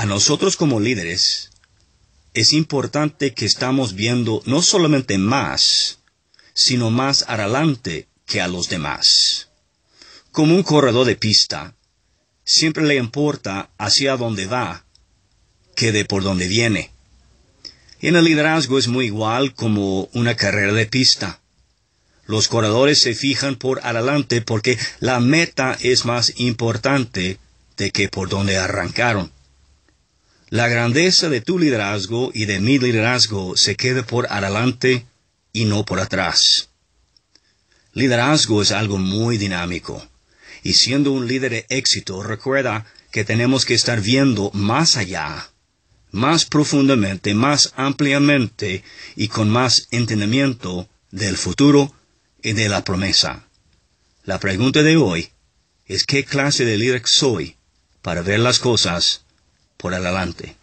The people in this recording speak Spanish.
A nosotros como líderes es importante que estamos viendo no solamente más, sino más adelante que a los demás. Como un corredor de pista, siempre le importa hacia dónde va que de por dónde viene. En el liderazgo es muy igual como una carrera de pista. Los corredores se fijan por adelante porque la meta es más importante de que por donde arrancaron. La grandeza de tu liderazgo y de mi liderazgo se queda por adelante y no por atrás. Liderazgo es algo muy dinámico. Y siendo un líder de éxito, recuerda que tenemos que estar viendo más allá, más profundamente, más ampliamente y con más entendimiento del futuro y de la promesa. La pregunta de hoy es qué clase de líder soy para ver las cosas por adelante.